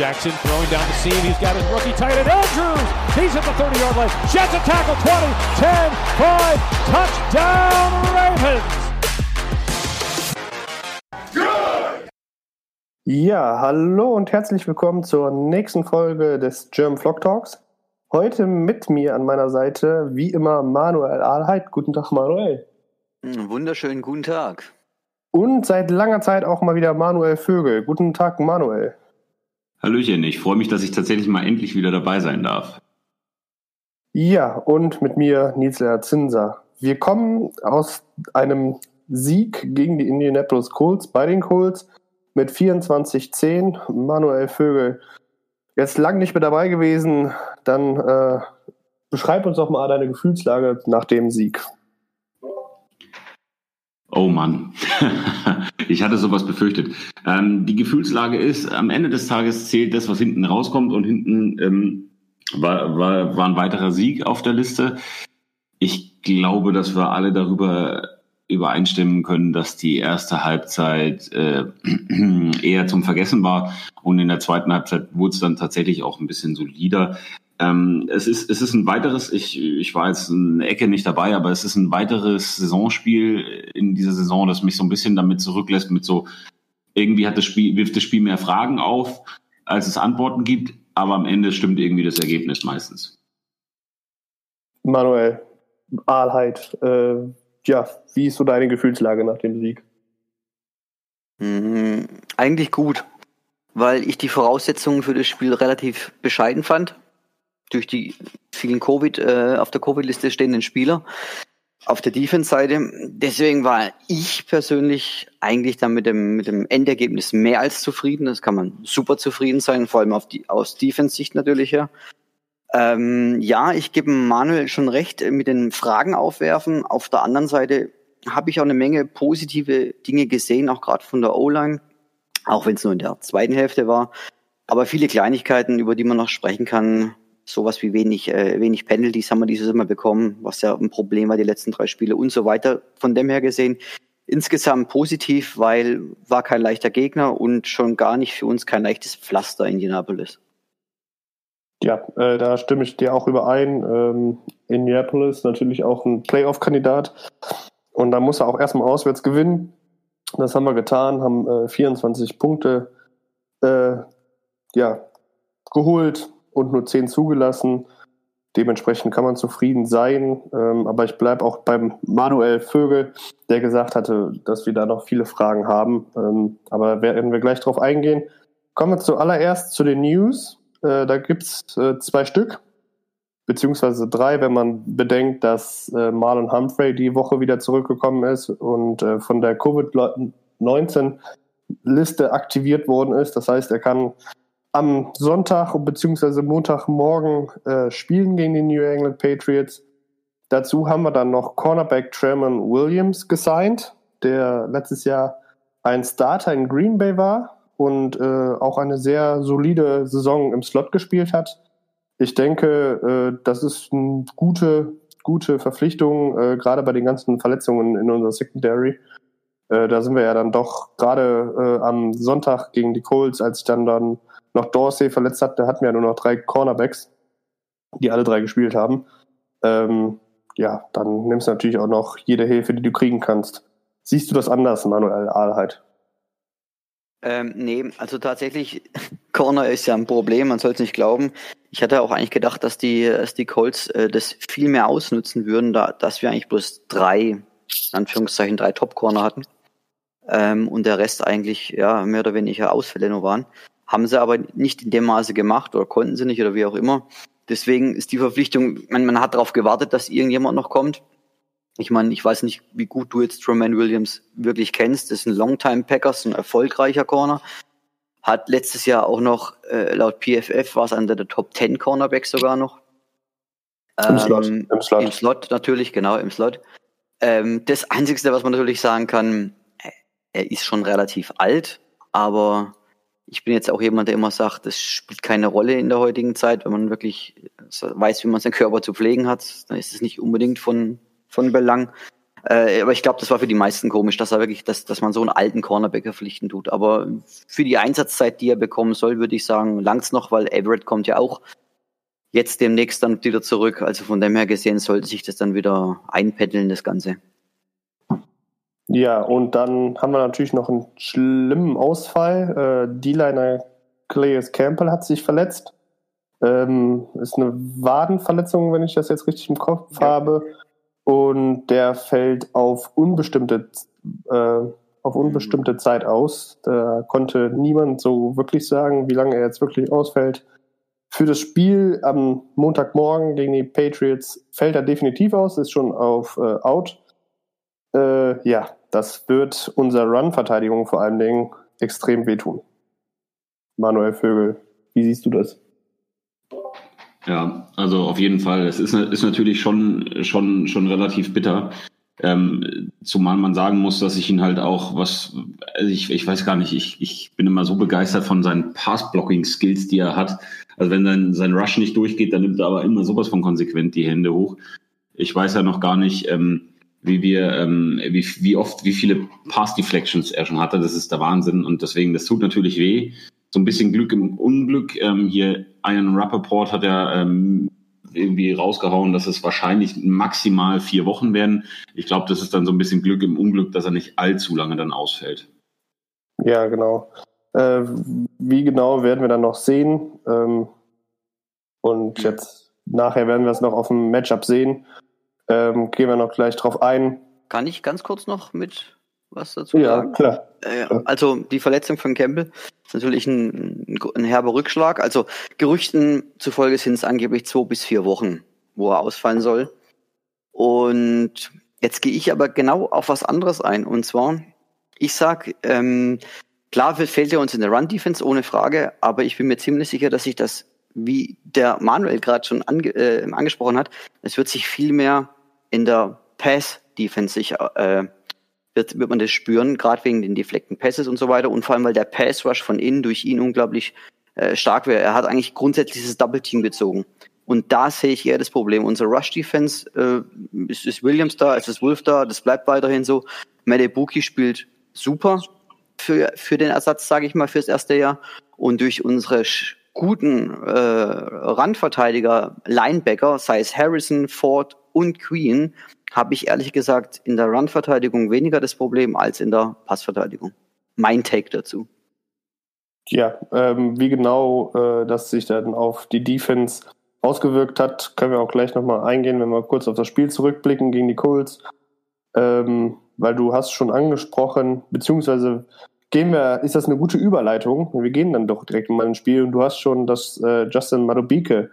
Jackson throwing down the seam. He's got his rookie tight end Andrews. He's at the 30 yard line. Jets a tackle 20, 10, 5. Touchdown Ravens. Ja, hallo und herzlich willkommen zur nächsten Folge des German Vlog Talks. Heute mit mir an meiner Seite, wie immer, Manuel Ahlheit. Guten Tag, Manuel. Wunderschönen guten Tag. Und seit langer Zeit auch mal wieder Manuel Vögel. Guten Tag, Manuel. Hallöchen, ich freue mich, dass ich tatsächlich mal endlich wieder dabei sein darf. Ja, und mit mir Nils Zinser. Wir kommen aus einem Sieg gegen die Indianapolis Colts bei den Colts mit 24-10. Manuel Vögel jetzt lang nicht mehr dabei gewesen. Dann äh, beschreib uns doch mal deine Gefühlslage nach dem Sieg. Oh Mann, ich hatte sowas befürchtet. Ähm, die Gefühlslage ist, am Ende des Tages zählt das, was hinten rauskommt und hinten ähm, war, war, war ein weiterer Sieg auf der Liste. Ich glaube, dass wir alle darüber übereinstimmen können, dass die erste Halbzeit äh, eher zum Vergessen war und in der zweiten Halbzeit wurde es dann tatsächlich auch ein bisschen solider. Ähm, es, ist, es ist ein weiteres, ich, ich war jetzt eine Ecke nicht dabei, aber es ist ein weiteres Saisonspiel in dieser Saison, das mich so ein bisschen damit zurücklässt, mit so, irgendwie hat das Spiel, wirft das Spiel mehr Fragen auf, als es Antworten gibt, aber am Ende stimmt irgendwie das Ergebnis meistens. Manuel, Ahlheit, äh, ja, wie ist so deine Gefühlslage nach dem Sieg? Mhm, eigentlich gut, weil ich die Voraussetzungen für das Spiel relativ bescheiden fand durch die vielen Covid, äh, auf der Covid-Liste stehenden Spieler auf der Defense-Seite. Deswegen war ich persönlich eigentlich dann mit dem, mit dem Endergebnis mehr als zufrieden. Das kann man super zufrieden sein, vor allem auf die, aus Defense-Sicht natürlich her. Ähm, ja, ich gebe Manuel schon recht mit den Fragen aufwerfen. Auf der anderen Seite habe ich auch eine Menge positive Dinge gesehen, auch gerade von der O-Line, auch wenn es nur in der zweiten Hälfte war. Aber viele Kleinigkeiten, über die man noch sprechen kann, sowas wie wenig, äh, wenig Penalties haben wir dieses Mal bekommen, was ja ein Problem war die letzten drei Spiele und so weiter. Von dem her gesehen, insgesamt positiv, weil war kein leichter Gegner und schon gar nicht für uns kein leichtes Pflaster in Indianapolis. Ja, äh, da stimme ich dir auch überein. Ähm, Indianapolis natürlich auch ein Playoff-Kandidat. Und da muss er auch erstmal auswärts gewinnen. Das haben wir getan, haben äh, 24 Punkte äh, ja, geholt, und nur zehn zugelassen. Dementsprechend kann man zufrieden sein. Ähm, aber ich bleibe auch beim Manuel Vögel, der gesagt hatte, dass wir da noch viele Fragen haben. Ähm, aber werden wir gleich drauf eingehen. Kommen wir zuallererst zu den News. Äh, da gibt's äh, zwei Stück, beziehungsweise drei, wenn man bedenkt, dass äh, Marlon Humphrey die Woche wieder zurückgekommen ist und äh, von der Covid-19-Liste aktiviert worden ist. Das heißt, er kann am Sonntag bzw. Montagmorgen äh, spielen gegen die New England Patriots. Dazu haben wir dann noch Cornerback Tremon Williams gesigned, der letztes Jahr ein Starter in Green Bay war und äh, auch eine sehr solide Saison im Slot gespielt hat. Ich denke, äh, das ist eine gute, gute Verpflichtung, äh, gerade bei den ganzen Verletzungen in unserer Secondary. Äh, da sind wir ja dann doch gerade äh, am Sonntag gegen die Colts, als ich dann dann noch Dorsey verletzt hat, da hatten wir ja nur noch drei Cornerbacks, die alle drei gespielt haben. Ähm, ja, dann nimmst du natürlich auch noch jede Hilfe, die du kriegen kannst. Siehst du das anders, Manuel Ahlheit? Ähm, nee, also tatsächlich, Corner ist ja ein Problem, man soll es nicht glauben. Ich hatte auch eigentlich gedacht, dass die, dass die Colts äh, das viel mehr ausnutzen würden, da, dass wir eigentlich bloß drei, in Anführungszeichen, drei Top-Corner hatten. Ähm, und der Rest eigentlich, ja, mehr oder weniger Ausfälle nur waren. Haben sie aber nicht in dem Maße gemacht oder konnten sie nicht oder wie auch immer. Deswegen ist die Verpflichtung, man, man hat darauf gewartet, dass irgendjemand noch kommt. Ich meine, ich weiß nicht, wie gut du jetzt Truman Williams wirklich kennst. Das ist ein Longtime Packers, ein erfolgreicher Corner. Hat letztes Jahr auch noch, äh, laut PFF war es einer der Top 10 Cornerbacks sogar noch. Im Slot, Ähm, im Slot. Im Slot natürlich, genau, im Slot. Ähm, das Einzige, was man natürlich sagen kann, äh, er ist schon relativ alt, aber ich bin jetzt auch jemand, der immer sagt, das spielt keine Rolle in der heutigen Zeit. Wenn man wirklich weiß, wie man seinen Körper zu pflegen hat, dann ist es nicht unbedingt von, von Belang. Äh, aber ich glaube, das war für die meisten komisch, dass er wirklich, dass, dass man so einen alten Cornerback verpflichten tut. Aber für die Einsatzzeit, die er bekommen soll, würde ich sagen, langt's noch, weil Everett kommt ja auch jetzt demnächst dann wieder zurück. Also von dem her gesehen sollte sich das dann wieder einpendeln, das Ganze. Ja, und dann haben wir natürlich noch einen schlimmen Ausfall. Äh, D-Liner Clayus Campbell hat sich verletzt. Ähm, ist eine Wadenverletzung, wenn ich das jetzt richtig im Kopf Ja. habe. Und der fällt auf unbestimmte, äh, auf unbestimmte Zeit aus. Da konnte niemand so wirklich sagen, wie lange er jetzt wirklich ausfällt. Für das Spiel am Montagmorgen gegen die Patriots fällt er definitiv aus, ist schon auf äh, Out. Äh, ja, das wird unserer Run-Verteidigung vor allen Dingen extrem wehtun. Manuel Vögel, wie siehst du das? Ja, also auf jeden Fall. Es ist, ist natürlich schon, schon, schon relativ bitter. Ähm, zumal man sagen muss, dass ich ihn halt auch was, also ich, ich weiß gar nicht, ich, ich bin immer so begeistert von seinen Pass-Blocking-Skills, die er hat. Also wenn sein, sein Rush nicht durchgeht, dann nimmt er aber immer sowas von konsequent die Hände hoch. Ich weiß ja noch gar nicht, ähm, wie wir, ähm, wie, wie oft, wie viele Pass-Deflections er schon hatte. Das ist der Wahnsinn und deswegen, das tut natürlich weh. So ein bisschen Glück im Unglück. Ähm, hier Ian Rappaport hat ja ähm, irgendwie rausgehauen, dass es wahrscheinlich maximal vier Wochen werden. Ich glaube, das ist dann so ein bisschen Glück im Unglück, dass er nicht allzu lange dann ausfällt. Ja, genau. Äh, wie genau werden wir dann noch sehen? Ähm, und jetzt nachher werden wir es noch auf dem Matchup sehen. Ähm, gehen wir noch gleich drauf ein. Kann ich ganz kurz noch mit was dazu Ja, sagen? klar. Äh, also die Verletzung von Campbell ist natürlich ein, ein, ein herber Rückschlag. Also Gerüchten zufolge sind es angeblich zwei bis vier Wochen, wo er ausfallen soll. Und jetzt gehe ich aber genau auf was anderes ein. Und zwar, ich sag, ähm, klar fehlt er uns in der Run-Defense ohne Frage, aber ich bin mir ziemlich sicher, dass sich das, wie der Manuel gerade schon ange äh, angesprochen hat, es wird sich viel mehr in der Pass-Defense sich äh, wird, wird man das spüren, gerade wegen den defleckten Passes und so weiter und vor allem, weil der Pass-Rush von innen durch ihn unglaublich äh, stark wäre. Er hat eigentlich grundsätzlich dieses Double-Team gezogen. Und da sehe ich eher das Problem. Unser Rush-Defense äh, ist, ist Williams da, es ist Wolf da, das bleibt weiterhin so. Madebuki spielt super für, für den Ersatz, sage ich mal, fürs erste Jahr. Und durch unsere guten äh, Randverteidiger, Linebacker, sei es Harrison, Ford und Queen, habe ich ehrlich gesagt in der Run-Verteidigung weniger das Problem als in der Passverteidigung. Mein Take dazu. Ja, ähm, wie genau äh, das sich dann auf die Defense ausgewirkt hat, können wir auch gleich nochmal eingehen, wenn wir kurz auf das Spiel zurückblicken gegen die Colts. Ähm, weil du hast schon angesprochen, beziehungsweise gehen wir, ist das eine gute Überleitung? Wir gehen dann doch direkt mal ins Spiel und du hast schon das äh, Justin Madubike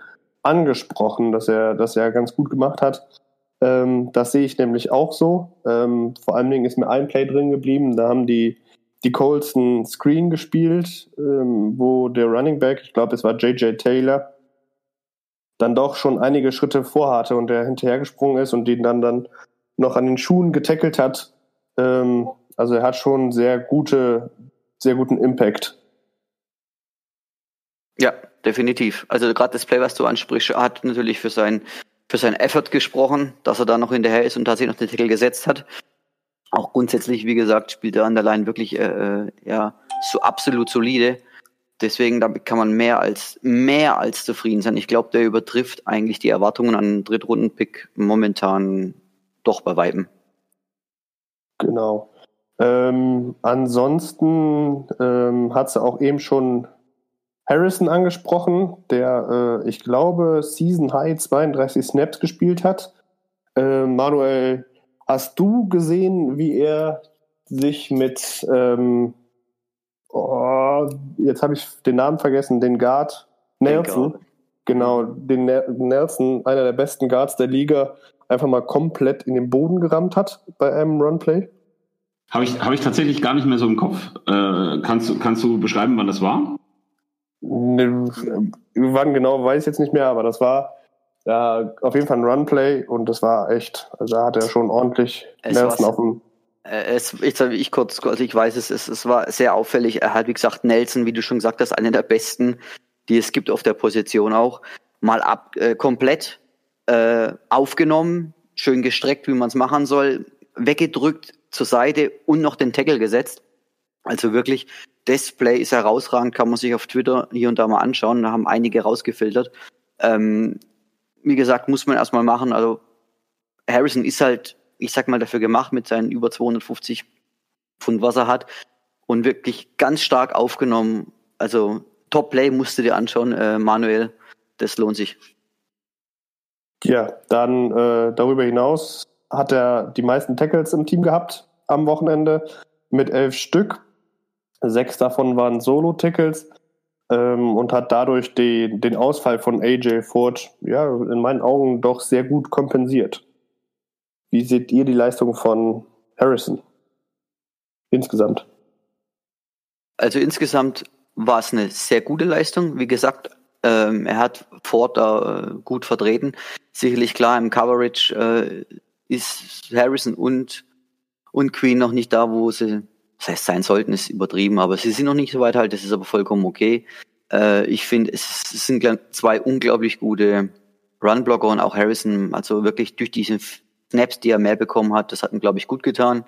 angesprochen, dass er das ja ganz gut gemacht hat. Ähm, das sehe ich nämlich auch so. Ähm, vor allen Dingen ist mir ein Play drin geblieben. Da haben die, die Colts einen Screen gespielt, ähm, wo der Running Back, ich glaube, es war JJ Taylor, dann doch schon einige Schritte vorhatte und der hinterhergesprungen ist und den dann, dann noch an den Schuhen getackelt hat. Ähm, also er hat schon sehr gute, sehr guten Impact. Ja, definitiv. Also gerade das Play, was du ansprichst, hat natürlich für sein für seinen Effort gesprochen, dass er da noch hinterher ist und tatsächlich noch den Titel gesetzt hat. Auch grundsätzlich, wie gesagt, spielt er an der Line wirklich äh, ja so absolut solide. Deswegen damit kann man mehr als mehr als zufrieden sein. Ich glaube, der übertrifft eigentlich die Erwartungen an einen Drittrunden-Pick momentan doch bei weitem. Genau. Ähm, ansonsten ähm, hat sie auch eben schon Harrison angesprochen, der, äh, ich glaube, Season High 32 Snaps gespielt hat. Äh, Manuel, hast du gesehen, wie er sich mit, ähm, oh, jetzt habe ich den Namen vergessen, den Guard Nelson, genau, den Nelson, einer der besten Guards der Liga, einfach mal komplett in den Boden gerammt hat bei einem Runplay? Habe ich, hab ich tatsächlich gar nicht mehr so im Kopf. Äh, kannst, kannst du beschreiben, wann das war? Ne, wann genau, weiß ich jetzt nicht mehr, aber das war ja, auf jeden Fall ein Runplay und das war echt, also da hat er schon ordentlich Nelson auf dem. Äh, es, ich, ich kurz, also ich weiß es, es, es war sehr auffällig. Er hat, wie gesagt, Nelson, wie du schon gesagt hast, einer der besten, die es gibt auf der Position auch, mal ab äh, komplett äh, aufgenommen, schön gestreckt, wie man es machen soll, weggedrückt zur Seite und noch den Tackle gesetzt. Also wirklich, Display ist herausragend, kann man sich auf Twitter hier und da mal anschauen. Da haben einige rausgefiltert. Ähm, wie gesagt, muss man erstmal machen. Also Harrison ist halt, ich sag mal, dafür gemacht mit seinen über 250 Pfund, was er hat. Und wirklich ganz stark aufgenommen. Also Top Play musst du dir anschauen, äh, Manuel. Das lohnt sich. Ja, dann äh, darüber hinaus hat er die meisten Tackles im Team gehabt am Wochenende mit elf Stück. Sechs davon waren Solo-Tackles ähm, und hat dadurch die, den Ausfall von AJ Ford ja, in meinen Augen doch sehr gut kompensiert. Wie seht ihr die Leistung von Harrison insgesamt? Also insgesamt war es eine sehr gute Leistung. Wie gesagt, ähm, er hat Ford da äh, gut vertreten. Sicherlich klar, im Coverage äh, ist Harrison und, und Queen noch nicht da, wo sie, das heißt sein sollten, ist übertrieben, aber sie sind noch nicht so weit halt, das ist aber vollkommen okay. Äh, ich finde, es, es sind zwei unglaublich gute Runblocker und auch Harrison, also wirklich durch diese Snaps, die er mehr bekommen hat, das hat ihm, glaube ich, gut getan.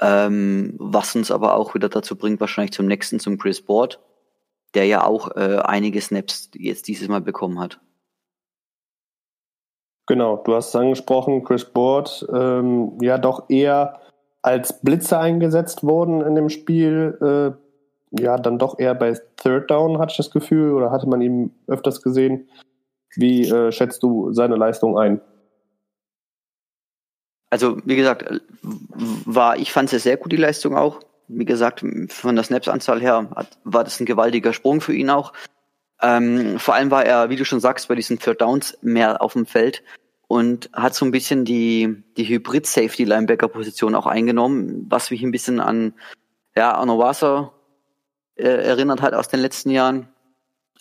Ähm, was uns aber auch wieder dazu bringt, wahrscheinlich zum nächsten, zum Chris Board, der ja auch äh, einige Snaps jetzt dieses Mal bekommen hat. Genau, du hast es angesprochen, Chris Board, ähm, ja doch eher als Blitzer eingesetzt worden in dem Spiel. Äh, ja, dann doch eher bei Third Down, hatte ich das Gefühl, oder hatte man ihn öfters gesehen. Wie äh, schätzt du seine Leistung ein? Also, wie gesagt, war, ich fand es sehr gut, die Leistung auch. Wie gesagt, von der Snaps-Anzahl her hat, war das ein gewaltiger Sprung für ihn auch. Ähm, vor allem war er, wie du schon sagst, bei diesen Third Downs mehr auf dem Feld und hat so ein bisschen die, die Hybrid-Safety-Linebacker-Position auch eingenommen, was mich ein bisschen an ja, Arno Wasser äh, erinnert hat aus den letzten Jahren.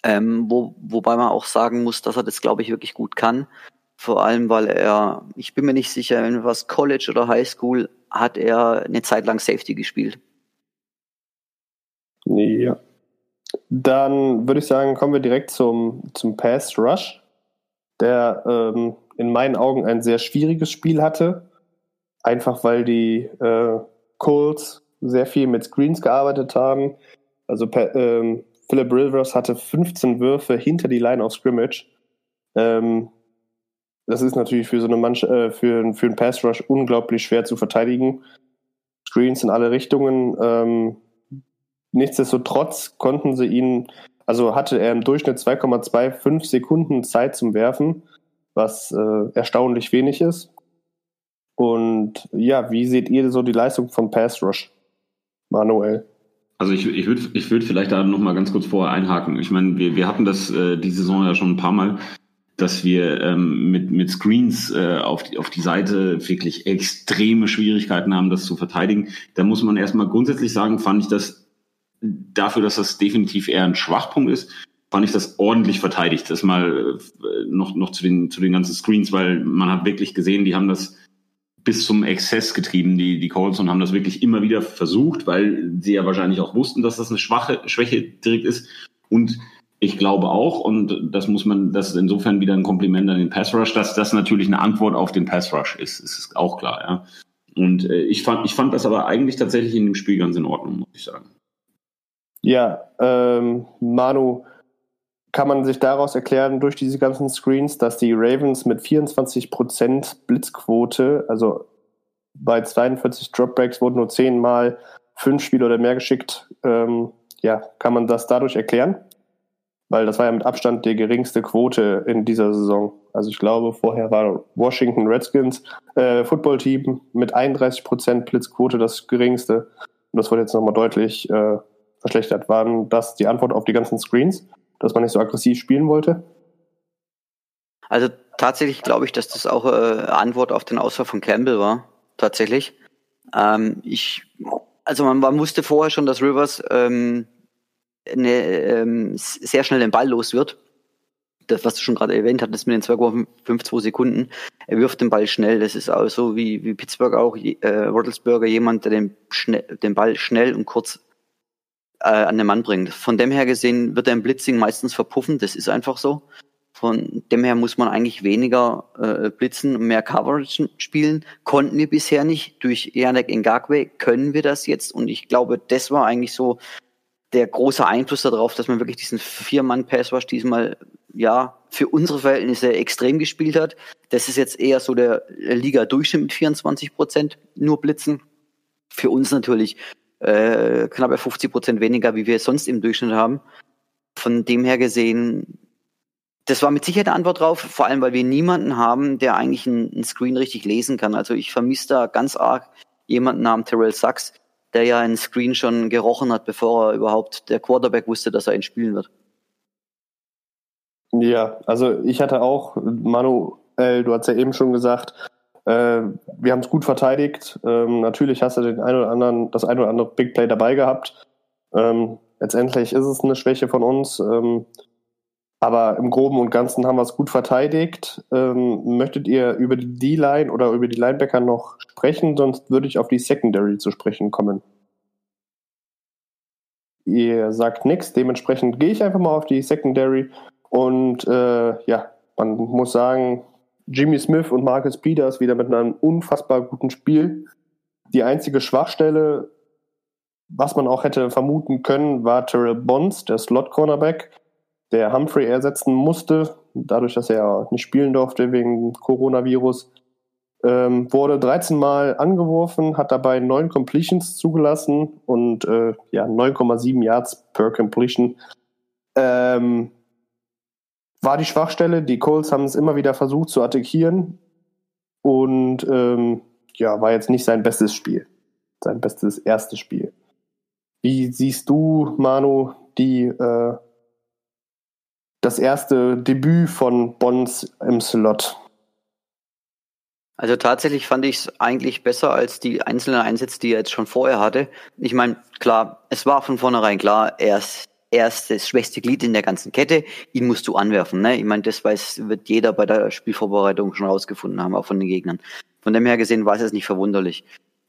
Ähm, wo, wobei man auch sagen muss, dass er das, glaube ich, wirklich gut kann. Vor allem, weil er, ich bin mir nicht sicher, in was College oder High School hat er eine Zeit lang Safety gespielt. Ja. Dann würde ich sagen, kommen wir direkt zum, zum Pass Rush, der ähm, in meinen Augen ein sehr schwieriges Spiel hatte. Einfach weil die äh, Colts sehr viel mit Screens gearbeitet haben. Also ähm, Philip Rivers hatte 15 Würfe hinter die Line of Scrimmage. Ähm, das ist natürlich für so eine Mannschaft, äh, für, für einen Pass Rush unglaublich schwer zu verteidigen. Screens in alle Richtungen. Ähm, nichtsdestotrotz konnten sie ihn, also hatte er im Durchschnitt 2,25 Sekunden Zeit zum Werfen, was äh, erstaunlich wenig ist. Und ja, wie seht ihr so die Leistung von Pass Rush, Manuel? Also ich, ich würde ich würd vielleicht da noch mal ganz kurz vorher einhaken. Ich meine, wir, wir hatten das äh, die Saison ja schon ein paar Mal dass wir ähm, mit, mit Screens äh, auf, die, auf die Seite wirklich extreme Schwierigkeiten haben, das zu verteidigen. Da muss man erstmal grundsätzlich sagen, fand ich das dafür, dass das definitiv eher ein Schwachpunkt ist, fand ich das ordentlich verteidigt. Das mal äh, noch, noch zu, den, zu den ganzen Screens, weil man hat wirklich gesehen, die haben das bis zum Exzess getrieben, die, die Colts, und haben das wirklich immer wieder versucht, weil sie ja wahrscheinlich auch wussten, dass das eine schwache Schwäche direkt ist. Und ich glaube auch, und das muss man, das ist insofern wieder ein Kompliment an den Pass Rush, dass das natürlich eine Antwort auf den Pass Rush ist. Das ist auch klar, ja. Und äh, ich fand, ich fand das aber eigentlich tatsächlich in dem Spiel ganz in Ordnung, muss ich sagen. Ja, ähm, Manu, kann man sich daraus erklären, durch diese ganzen Screens, dass die Ravens mit 24% Blitzquote, also bei 42 Dropbacks wurden nur 10 Mal fünf Spiele oder mehr geschickt. Ähm, ja, kann man das dadurch erklären? weil das war ja mit Abstand die geringste Quote in dieser Saison. Also ich glaube, vorher war Washington Redskins äh, Footballteam mit 31% Blitzquote das geringste. Und das wurde jetzt nochmal deutlich äh, verschlechtert. Waren das die Antwort auf die ganzen Screens, dass man nicht so aggressiv spielen wollte? Also tatsächlich glaube ich, dass das auch äh, Antwort auf den Ausfall von Campbell war. Tatsächlich. Ähm, ich, also man, man wusste vorher schon, dass Rivers ähm, eine, ähm, sehr schnell den Ball los wird. Das, was du schon gerade erwähnt hattest mit den 2,52 Sekunden. Er wirft den Ball schnell. Das ist auch so wie, wie Pittsburgh auch, äh, Roethlisberger, jemand, der den, schnell, den Ball schnell und kurz äh, an den Mann bringt. Von dem her gesehen wird im Blitzing meistens verpuffen. Das ist einfach so. Von dem her muss man eigentlich weniger äh, blitzen, mehr Coverage spielen. Konnten wir bisher nicht. Durch Janek Ngakwe können wir das jetzt. Und ich glaube, das war eigentlich so der große Einfluss darauf, dass man wirklich diesen Vier-Mann-Pass-Rush diesmal, ja, für unsere Verhältnisse extrem gespielt hat. Das ist jetzt eher so der Liga-Durchschnitt mit 24 Prozent nur Blitzen. Für uns natürlich äh, knapp 50 Prozent weniger, wie wir es sonst im Durchschnitt haben. Von dem her gesehen das war mit Sicherheit eine Antwort drauf, vor allem weil wir niemanden haben, der eigentlich einen Screen richtig lesen kann. Also ich vermisse da ganz arg jemanden namens Terrell Sachs, der ja einen Screen schon gerochen hat, bevor er überhaupt der Quarterback wusste, dass er ihn spielen wird. Ja, also ich hatte auch, Manu, äh, du hast ja eben schon gesagt, wir haben es gut verteidigt. Ähm, natürlich hast du den ein oder anderen, das ein oder andere Big Play dabei gehabt. Ähm, letztendlich ist es eine Schwäche von uns. Ähm, aber im Groben und Ganzen haben wir es gut verteidigt. Ähm, möchtet ihr über die D-Line oder über die Linebacker noch sprechen? Sonst würde ich auf die Secondary zu sprechen kommen. Ihr sagt nichts, dementsprechend gehe ich einfach mal auf die Secondary. Und äh, ja, man muss sagen, Jimmy Smith und Marcus Peters wieder mit einem unfassbar guten Spiel. Die einzige Schwachstelle, was man auch hätte vermuten können, war Terrell Bonds, der Slot-Cornerback der Humphrey ersetzen musste, dadurch, dass er nicht spielen durfte wegen Coronavirus. Ähm, wurde 13 Mal angeworfen, hat dabei 9 Completions zugelassen und äh, ja, 9,7 Yards per Completion. Ähm, war die Schwachstelle. Die Colts haben es immer wieder versucht zu attackieren und ähm, ja, war jetzt nicht sein bestes Spiel. Sein bestes erstes Spiel. Wie siehst du, Manu, die äh, das erste Debüt von Bonds im Slot. Also tatsächlich fand ich es eigentlich besser als die einzelnen Einsätze, die er jetzt schon vorher hatte. Ich meine, klar, es war von vornherein klar, er ist, er ist das schwächste Glied in der ganzen Kette, ihn musst du anwerfen. Ne? Ich meine, das weiß, wird jeder bei der Spielvorbereitung schon rausgefunden haben, auch von den Gegnern. Von dem her gesehen war es nicht verwunderlich.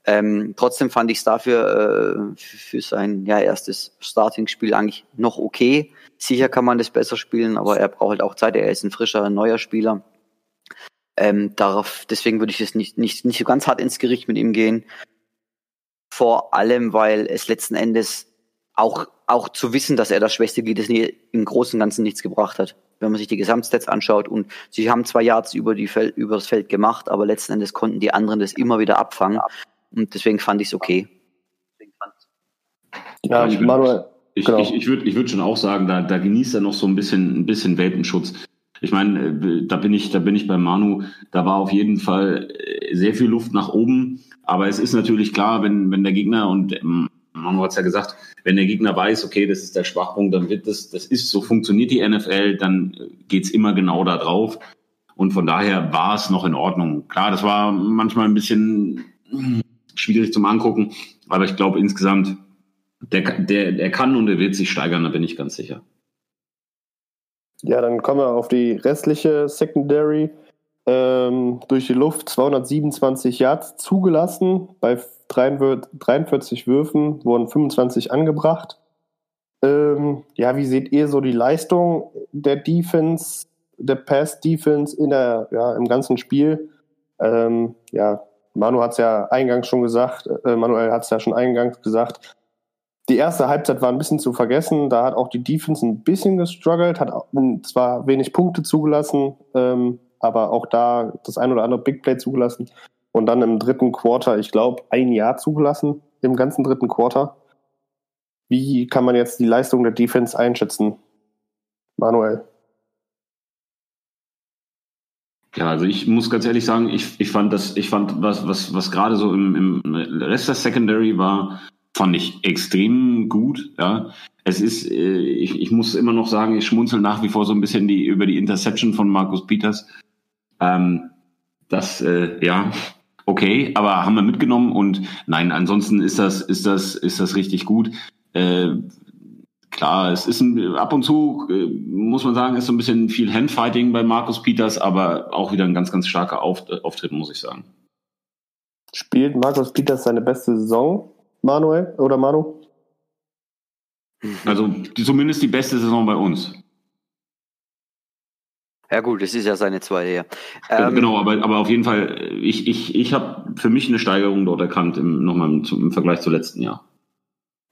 Ähm, trotzdem fand ich es dafür äh, für sein ja, erstes Starting-Spiel eigentlich noch okay. Sicher kann man das besser spielen, aber er braucht halt auch Zeit. Er ist ein frischer, neuer Spieler. Ähm, darauf, deswegen würde ich jetzt nicht, nicht, nicht so ganz hart ins Gericht mit ihm gehen. Vor allem, weil es letzten Endes auch, auch zu wissen, dass er das schwächste Glied ist, im Großen und Ganzen nichts gebracht hat. Wenn man sich die Gesamtstats anschaut und sie haben zwar Yards über, die Feld, über das Feld gemacht, aber letzten Endes konnten die anderen das immer wieder abfangen. Und deswegen fand ich es okay. Ja, ich Manuel. Ich, genau. ich, ich würde ich würd schon auch sagen, da, da genießt er noch so ein bisschen, ein bisschen Welpenschutz. Ich meine, äh, da bin ich, da bin ich bei Manu. Da war auf jeden Fall äh, sehr viel Luft nach oben. Aber es ist natürlich klar, wenn, wenn der Gegner und ähm, Manu hat es ja gesagt, wenn der Gegner weiß, okay, das ist der Schwachpunkt, dann wird das, das ist, so funktioniert die NFL, dann äh, geht's immer genau da drauf. Und von daher war es noch in Ordnung. Klar, das war manchmal ein bisschen schwierig zum Angucken. Aber ich glaube insgesamt, der, der, der kann und er wird sich steigern, da bin ich ganz sicher. Ja, dann kommen wir auf die restliche Secondary. Ähm, durch die Luft 227 Yards zugelassen. Bei 43 Würfen wurden 25 angebracht. Ähm, ja, wie seht ihr so die Leistung der Defense, der Pass-Defense in der, ja, im ganzen Spiel? Ähm, ja, Manu hat es ja eingangs schon gesagt, äh, Manuel hat es ja schon eingangs gesagt, die erste Halbzeit war ein bisschen zu vergessen. Da hat auch die Defense ein bisschen gestruggelt, hat zwar wenig Punkte zugelassen, ähm, aber auch da das ein oder andere Big Play zugelassen. Und dann im dritten Quarter, ich glaube, ein Jahr zugelassen im ganzen dritten Quarter. Wie kann man jetzt die Leistung der Defense einschätzen, Manuel? Ja, also ich muss ganz ehrlich sagen, ich, ich fand das, ich fand was, was, was gerade so im, im Rest der Secondary war, fand ich extrem gut. Ja, es ist, äh, ich, ich muss immer noch sagen, ich schmunzel nach wie vor so ein bisschen die über die Interception von Markus Peters. Ähm, das, äh, ja, okay, aber haben wir mitgenommen und nein, ansonsten ist das, ist das, ist das richtig gut. Äh, klar, es ist ein, ab und zu, äh, muss man sagen, ist so ein bisschen viel Handfighting bei Markus Peters, aber auch wieder ein ganz, ganz starker Auf, Auftritt, muss ich sagen. Spielt Markus Peters seine beste Saison, Manuel oder Manu? Also die, zumindest die beste Saison bei uns. Ja gut, das ist ja seine zweite, ja. Ähm, genau, aber, aber auf jeden Fall, ich, ich, ich habe für mich eine Steigerung dort erkannt, im, nochmal im, im Vergleich zu letzten Jahr.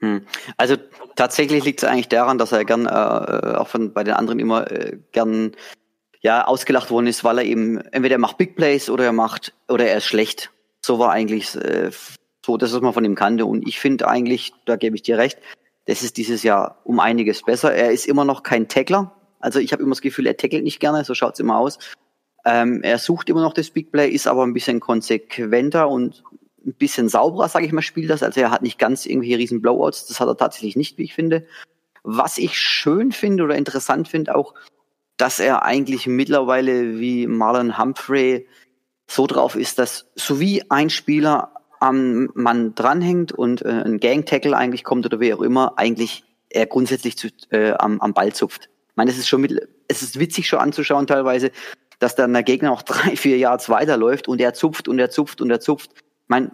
Hm. Also tatsächlich liegt es eigentlich daran, dass er gern, äh, auch von bei den anderen immer äh, gern ja, ausgelacht worden ist, weil er eben, entweder er macht Big Plays oder er macht, oder er ist schlecht. So war eigentlich äh, so das, was man von ihm kannte. Und ich finde eigentlich, da gebe ich dir recht, das ist dieses Jahr um einiges besser. Er ist immer noch kein Tackler. Also ich habe immer das Gefühl, er tackelt nicht gerne, so schaut's immer aus. Ähm, er sucht immer noch das Big Play, ist aber ein bisschen konsequenter und ein bisschen sauberer, sage ich mal, spielt das. Also er hat nicht ganz irgendwelche riesen Blowouts. Das hat er tatsächlich nicht, wie ich finde. Was ich schön finde oder interessant finde auch, dass er eigentlich mittlerweile wie Marlon Humphrey so drauf ist, dass so wie ein Spieler am Mann dranhängt und äh, ein Gang-Tackle eigentlich kommt oder wie auch immer, eigentlich er grundsätzlich zu, äh, am, am Ball zupft. Meine, es ist schon mit, es ist witzig schon anzuschauen teilweise, dass dann der Gegner auch drei, vier Yards weiterläuft und er zupft und er zupft und er zupft. Ich meine,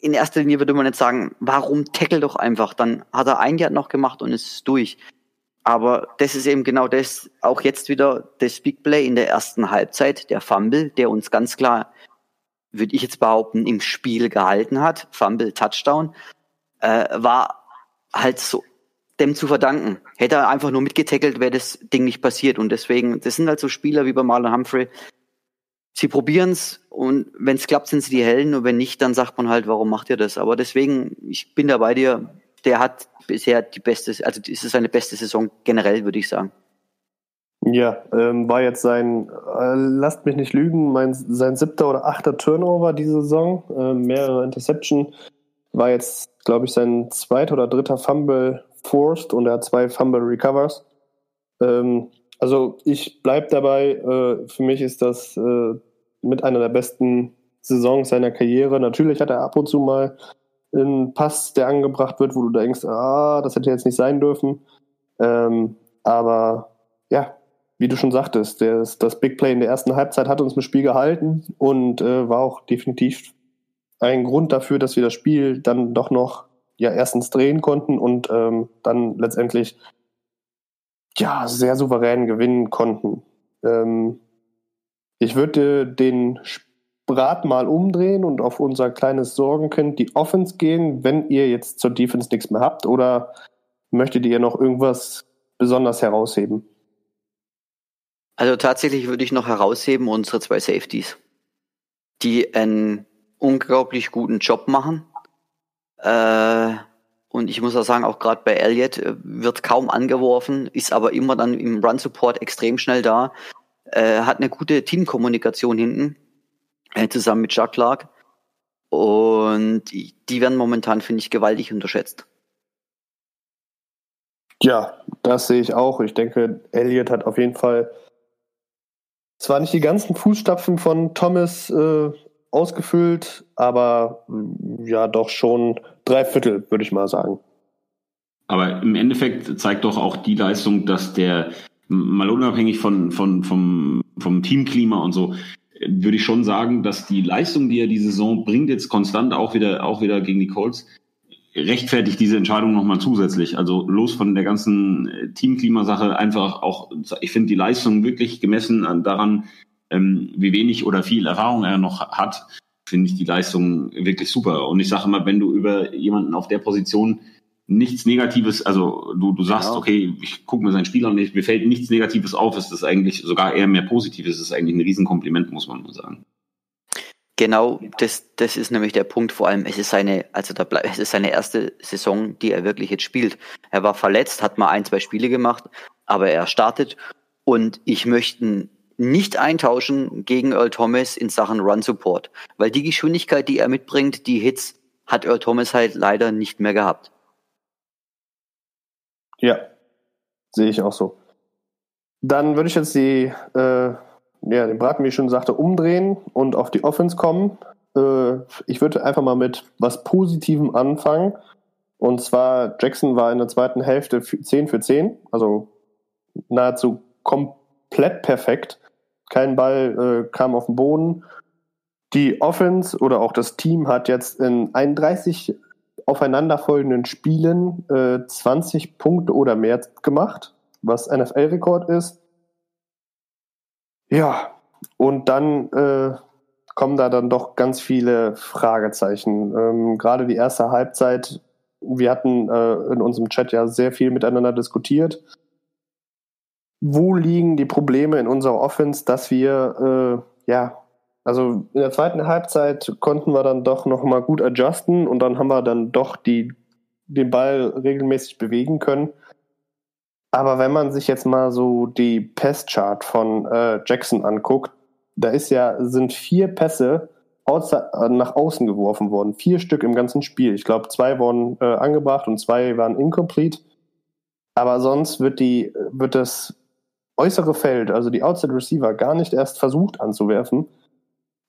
in erster Linie würde man jetzt sagen, warum tackle doch einfach? Dann hat er ein Jahr noch gemacht und ist durch. Aber das ist eben genau das, auch jetzt wieder das Big Play in der ersten Halbzeit, der Fumble, der uns ganz klar würde ich jetzt behaupten, im Spiel gehalten hat, Fumble, Touchdown, äh, war halt so dem zu verdanken. Hätte er einfach nur mitgetackelt, wäre das Ding nicht passiert. Und deswegen, das sind halt so Spieler wie bei Marlon Humphrey. Sie probieren es und wenn es klappt, sind sie die Hellen und wenn nicht, dann sagt man halt, warum macht ihr das? Aber deswegen, ich bin da bei dir, der hat bisher die beste, also ist seine beste Saison generell, würde ich sagen. Ja, ähm, war jetzt sein, äh, lasst mich nicht lügen, mein, sein siebter oder achter Turnover diese Saison, äh, mehrere Interception, war jetzt, glaube ich, sein zweiter oder dritter Fumble forced und er hat zwei Fumble Recovers. Ähm, also ich bleibe dabei, äh, für mich ist das äh, mit einer der besten Saisons seiner Karriere. Natürlich hat er ab und zu mal einen Pass, der angebracht wird, wo du denkst, ah, das hätte jetzt nicht sein dürfen. Ähm, aber ja, wie du schon sagtest, das, das Big Play in der ersten Halbzeit hat uns im Spiel gehalten und äh, war auch definitiv ein Grund dafür, dass wir das Spiel dann doch noch ja erstens drehen konnten und ähm, dann letztendlich ja sehr souverän gewinnen konnten. Ähm, ich würde den Brat mal umdrehen und auf unser kleines Sorgenkind die Offense gehen, wenn ihr jetzt zur Defense nichts mehr habt oder möchtet ihr noch irgendwas besonders herausheben? Also tatsächlich würde ich noch herausheben unsere zwei Safeties, die einen unglaublich guten Job machen. Äh, und ich muss auch sagen, auch gerade bei Elliott äh, wird kaum angeworfen, ist aber immer dann im Run-Support extrem schnell da, äh, hat eine gute Teamkommunikation hinten, äh, zusammen mit Chuck Clark. Und die werden momentan, finde ich, gewaltig unterschätzt. Ja, das sehe ich auch. Ich denke, Elliott hat auf jeden Fall zwar nicht die ganzen Fußstapfen von Thomas äh, ausgefüllt, aber mm, ja, doch schon drei Viertel, würde ich mal sagen. Aber im Endeffekt zeigt doch auch die Leistung, dass der, mal unabhängig von, von, vom, vom Teamklima und so, würde ich schon sagen, dass die Leistung, die er die Saison bringt, jetzt konstant auch wieder, auch wieder gegen die Colts, rechtfertigt diese Entscheidung nochmal zusätzlich. Also los von der ganzen äh, Teamklimasache einfach auch, ich finde die Leistung wirklich gemessen daran, ähm, wie wenig oder viel Erfahrung er noch hat, finde ich die Leistung wirklich super. Und ich sage immer, wenn du über jemanden auf der Position nichts Negatives, also du, du sagst, ja. okay, ich gucke mir seinen Spieler an, mir fällt nichts Negatives auf, ist das eigentlich sogar eher mehr Positives, ist eigentlich ein Riesenkompliment, muss man nur sagen. Genau, das, das ist nämlich der Punkt. Vor allem, es ist seine, also da es ist seine erste Saison, die er wirklich jetzt spielt. Er war verletzt, hat mal ein, zwei Spiele gemacht, aber er startet und ich möchte nicht eintauschen gegen Earl Thomas in Sachen Run Support, weil die Geschwindigkeit, die er mitbringt, die Hits, hat Earl Thomas halt leider nicht mehr gehabt. Ja, sehe ich auch so. Dann würde ich jetzt die äh, ja, den Braten, wie ich schon sagte, umdrehen und auf die Offense kommen. Äh, ich würde einfach mal mit was Positivem anfangen. Und zwar, Jackson war in der zweiten Hälfte 10 für 10, also nahezu komplett perfekt. Kein Ball äh, kam auf den Boden. Die Offense oder auch das Team hat jetzt in 31 aufeinanderfolgenden Spielen äh, 20 Punkte oder mehr gemacht, was NFL-Rekord ist. Ja, und dann äh, kommen da dann doch ganz viele Fragezeichen. Ähm, Gerade die erste Halbzeit, wir hatten äh, in unserem Chat ja sehr viel miteinander diskutiert. Wo liegen die Probleme in unserer Offense, dass wir äh, ja also in der zweiten Halbzeit konnten wir dann doch noch mal gut adjusten und dann haben wir dann doch die, den Ball regelmäßig bewegen können. Aber wenn man sich jetzt mal so die Passchart von äh, Jackson anguckt, da ist ja, sind vier Pässe nach außen geworfen worden. Vier Stück im ganzen Spiel. Ich glaube, zwei wurden äh, angebracht und zwei waren incomplete. Aber sonst wird die, wird das äußere Feld, also die Outside Receiver, gar nicht erst versucht anzuwerfen.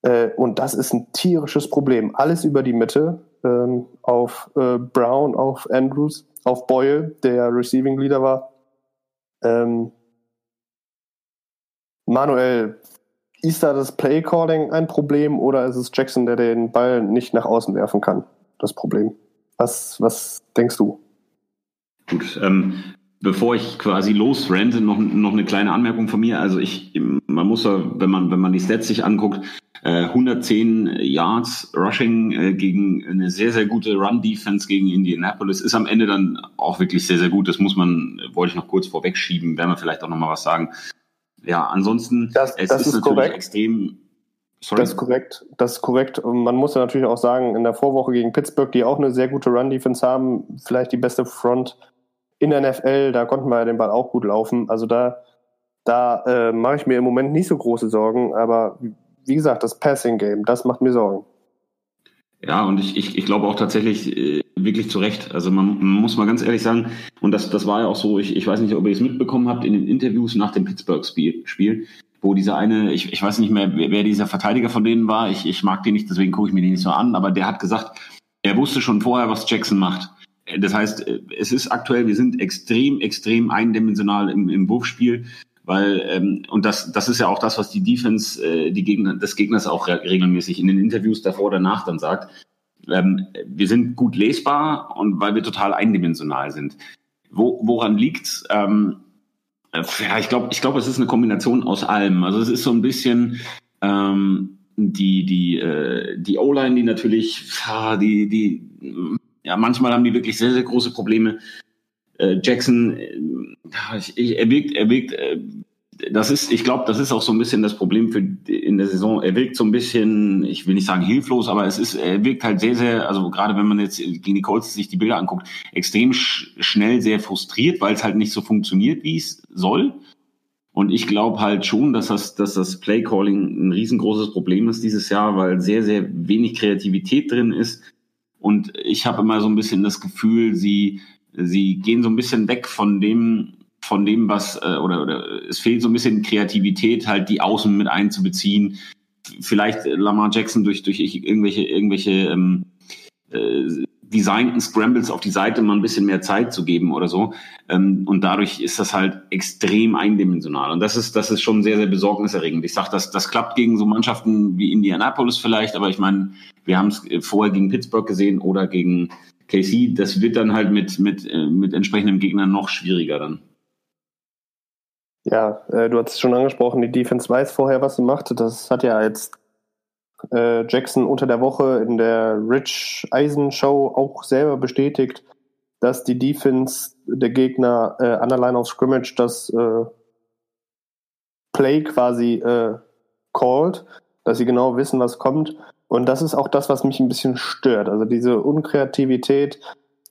Äh, und das ist ein tierisches Problem. Alles über die Mitte, ähm, auf äh, Brown, auf Andrews, auf Boyle, der Receiving Leader war. Ähm, Manuel, ist da das Play Calling ein Problem oder ist es Jackson, der den Ball nicht nach außen werfen kann? Das Problem. Was, was denkst du? Gut, ähm, bevor ich quasi losrente, noch, noch eine kleine Anmerkung von mir. Also ich, man muss ja, wenn man, wenn man die Stats sich anguckt, 110 äh, Yards Rushing äh, gegen eine sehr, sehr gute Run-Defense gegen Indianapolis ist am Ende dann auch wirklich sehr, sehr gut. Das muss man, wollte ich noch kurz vorwegschieben, werden wir vielleicht auch noch mal was sagen. Ja, ansonsten, das, es das ist, ist, natürlich korrekt. extrem Sorry? Das ist korrekt. Das ist korrekt. Und man muss ja natürlich auch sagen, in der Vorwoche gegen Pittsburgh, die auch eine sehr gute Run-Defense haben, vielleicht die beste Front in der NFL, da konnten wir ja den Ball auch gut laufen. Also da, da äh, mache ich mir im Moment nicht so große Sorgen, aber wie gesagt, das Passing Game, das macht mir Sorgen. Ja, und ich, ich, ich glaube auch tatsächlich äh, wirklich zu Recht. Also man, man muss mal ganz ehrlich sagen, und das, das war ja auch so, ich, ich weiß nicht, ob ihr es mitbekommen habt, in den Interviews nach dem Pittsburgh-Spiel, Spiel, wo dieser eine, ich, ich weiß nicht mehr, wer, wer dieser Verteidiger von denen war, ich, ich mag den nicht, deswegen gucke ich mir den nicht so an, aber der hat gesagt, er wusste schon vorher, was Jackson macht. Das heißt, es ist aktuell, wir sind extrem, extrem eindimensional im, im Wurfspiel weil ähm, und das das ist ja auch das, was die Defense äh, die Gegner des Gegners auch re regelmäßig in den Interviews davor oder danach dann sagt. Ähm, wir sind gut lesbar und weil wir total eindimensional sind. Wo, woran liegt's? Ähm, äh, ja, ich glaube, ich glaube, es ist eine Kombination aus allem. Also es ist so ein bisschen ähm, die die äh, die O-Line, die natürlich die die ja manchmal haben die wirklich sehr sehr große Probleme äh, Jackson, äh, ich, er wirkt, er wirkt, äh, das ist, ich glaube, das ist auch so ein bisschen das Problem für in der Saison. Er wirkt so ein bisschen, ich will nicht sagen hilflos, aber es ist, er wirkt halt sehr, sehr, also gerade wenn man jetzt gegen die Colts sich die Bilder anguckt, extrem sch schnell sehr frustriert, weil es halt nicht so funktioniert, wie es soll. Und ich glaube halt schon, dass das, dass das Playcalling ein riesengroßes Problem ist dieses Jahr, weil sehr, sehr wenig Kreativität drin ist. Und ich habe immer so ein bisschen das Gefühl, sie sie gehen so ein bisschen weg von dem, von dem, was, äh, oder, oder es fehlt so ein bisschen Kreativität, halt die Außen mit einzubeziehen. Vielleicht Lamar Jackson durch, durch irgendwelche, irgendwelche ähm, äh, designten Scrambles auf die Seite mal ein bisschen mehr Zeit zu geben oder so. Ähm, und dadurch ist das halt extrem eindimensional. Und das ist, das ist schon sehr, sehr besorgniserregend. Ich sage, das, das klappt gegen so Mannschaften wie Indianapolis vielleicht, aber ich meine, wir haben es vorher gegen Pittsburgh gesehen oder gegen KC, das wird dann halt mit, mit, äh, mit entsprechenden Gegnern noch schwieriger dann. Ja, äh, du hast es schon angesprochen, die Defense weiß vorher, was sie macht. Das hat ja jetzt äh, Jackson unter der Woche in der Rich Eisen Show auch selber bestätigt, dass die Defense der Gegner äh, an der Line of Scrimmage das äh, Play quasi äh, called, dass sie genau wissen, was kommt. Und das ist auch das, was mich ein bisschen stört. Also diese Unkreativität,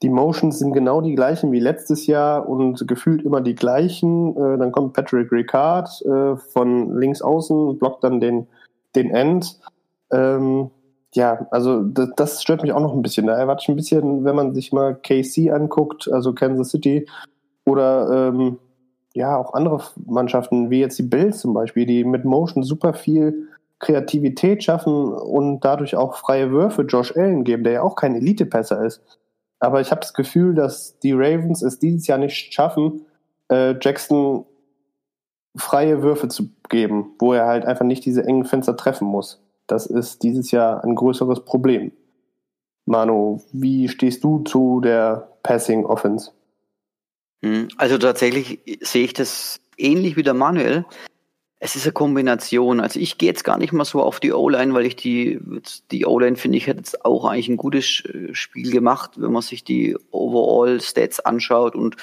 die Motions sind genau die gleichen wie letztes Jahr und gefühlt immer die gleichen. Äh, dann kommt Patrick Ricard äh, von links außen, blockt dann den, den End. Ähm, ja, also das, das, stört mich auch noch ein bisschen. Da erwarte ich ein bisschen, wenn man sich mal KC anguckt, also Kansas City, oder ähm, ja, auch andere Mannschaften, wie jetzt die Bills zum Beispiel, die mit Motion super viel Kreativität schaffen und dadurch auch freie Würfe Josh Allen geben, der ja auch kein Elite-Passer ist. Aber ich habe das Gefühl, dass die Ravens es dieses Jahr nicht schaffen, äh, Jackson freie Würfe zu geben, wo er halt einfach nicht diese engen Fenster treffen muss. Das ist dieses Jahr ein größeres Problem. Manu, wie stehst du zu der Passing Offense? Hm, also tatsächlich sehe ich das ähnlich wie der Manuel. Es ist eine Kombination. Also ich gehe jetzt gar nicht mal so auf die O-Line, weil ich die, die O-Line finde ich hat jetzt auch eigentlich ein gutes Spiel gemacht, wenn man sich die Overall Stats anschaut und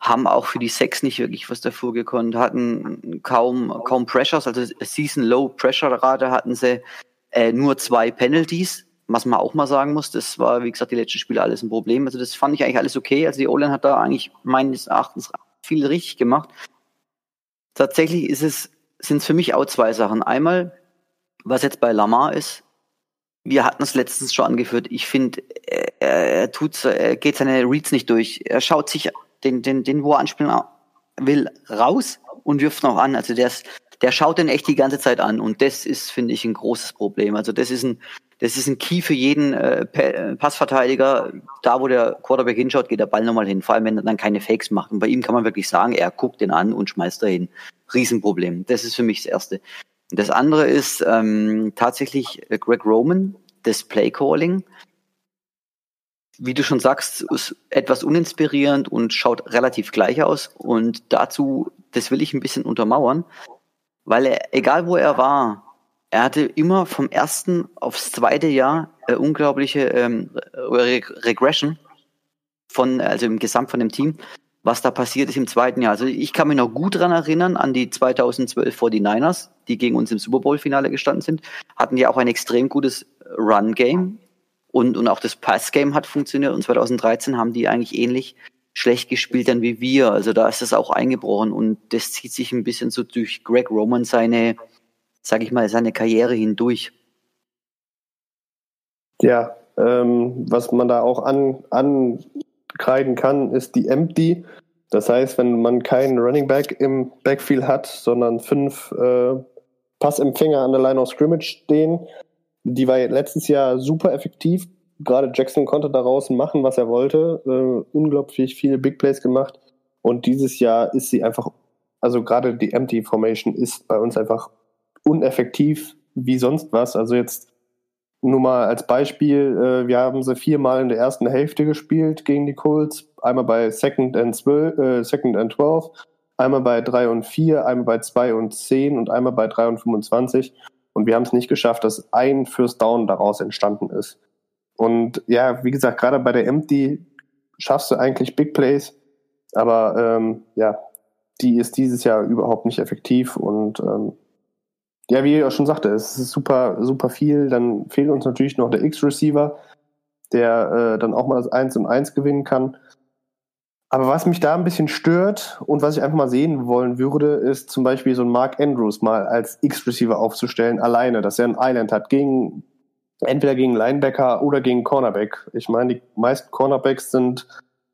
haben auch für die Sex nicht wirklich was davor gekonnt, hatten kaum, kaum Pressures, also Season Low Pressure Rate hatten sie äh, nur zwei Penalties, was man auch mal sagen muss. Das war, wie gesagt, die letzten Spiele alles ein Problem. Also das fand ich eigentlich alles okay. Also die O-Line hat da eigentlich meines Erachtens viel richtig gemacht. Tatsächlich ist es sind es für mich auch zwei Sachen. Einmal, was jetzt bei Lamar ist, wir hatten es letztens schon angeführt. Ich finde, er, er tut, er geht seine Reads nicht durch. Er schaut sich den, den, den, wo er anspielen will, raus und wirft noch an. Also der, ist, der schaut den echt die ganze Zeit an und das ist, finde ich, ein großes Problem. Also das ist ein, das ist ein Key für jeden äh, äh Passverteidiger. Da, wo der Quarterback hinschaut, geht der Ball nochmal hin. Vor allem, wenn er dann keine Fakes macht. Und bei ihm kann man wirklich sagen, er guckt den an und schmeißt dahin. Riesenproblem. Das ist für mich das Erste. Das andere ist ähm, tatsächlich äh, Greg Roman, das Play Calling. Wie du schon sagst, ist etwas uninspirierend und schaut relativ gleich aus. Und dazu, das will ich ein bisschen untermauern, weil er, egal wo er war, er hatte immer vom ersten aufs zweite Jahr äh, unglaubliche ähm, Regression von, also im Gesamt von dem Team was da passiert ist im zweiten Jahr. Also ich kann mich noch gut dran erinnern an die 2012 49ers, die gegen uns im Super Bowl-Finale gestanden sind, hatten ja auch ein extrem gutes Run-Game und, und auch das Pass-Game hat funktioniert und 2013 haben die eigentlich ähnlich schlecht gespielt dann wie wir. Also da ist das auch eingebrochen und das zieht sich ein bisschen so durch Greg Roman seine, sag ich mal, seine Karriere hindurch. Ja, ähm, was man da auch an, an kreiden kann, ist die Empty. Das heißt, wenn man keinen Running Back im Backfield hat, sondern fünf äh, Passempfänger an der Line of Scrimmage stehen, die war letztes Jahr super effektiv. Gerade Jackson konnte daraus machen, was er wollte. Äh, unglaublich viele Big Plays gemacht. Und dieses Jahr ist sie einfach, also gerade die Empty Formation ist bei uns einfach uneffektiv wie sonst was. Also jetzt nur mal als Beispiel, äh, wir haben sie viermal in der ersten Hälfte gespielt gegen die Colts. Einmal bei Second and, 12, äh, Second and 12, einmal bei 3 und 4, einmal bei 2 und 10 und einmal bei 3 und 25. Und wir haben es nicht geschafft, dass ein First Down daraus entstanden ist. Und ja, wie gesagt, gerade bei der Empty schaffst du eigentlich Big Plays, aber ähm, ja, die ist dieses Jahr überhaupt nicht effektiv und ähm, ja, wie ich auch schon sagte, es ist super, super viel. Dann fehlt uns natürlich noch der X-Receiver, der äh, dann auch mal das 1 und 1 gewinnen kann. Aber was mich da ein bisschen stört und was ich einfach mal sehen wollen würde, ist zum Beispiel so ein Mark Andrews mal als X-Receiver aufzustellen, alleine, dass er ein Island hat, gegen entweder gegen Linebacker oder gegen Cornerback. Ich meine, die meisten Cornerbacks sind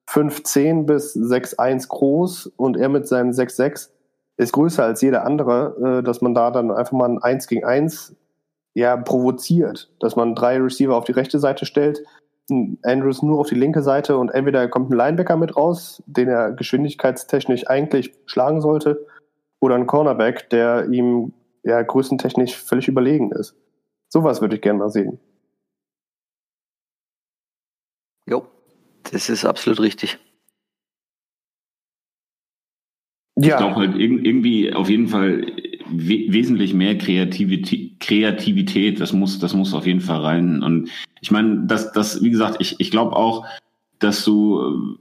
5'10 bis 6'1 groß und er mit seinem 6'6 ist größer als jeder andere, äh, dass man da dann einfach mal ein 1 gegen 1 ja, provoziert, dass man drei Receiver auf die rechte Seite stellt, Andrews nur auf die linke Seite und entweder kommt ein Linebacker mit raus, den er geschwindigkeitstechnisch eigentlich schlagen sollte, oder ein Cornerback, der ihm ja größentechnisch völlig überlegen ist. Sowas würde ich gerne mal sehen. Jo, das ist absolut richtig. Ja. Ich glaube halt irgendwie auf jeden Fall we wesentlich mehr Kreativität, Kreativität, das muss, das muss auf jeden Fall rein. Und ich meine, das, das, wie gesagt, ich, ich glaube auch, dass du,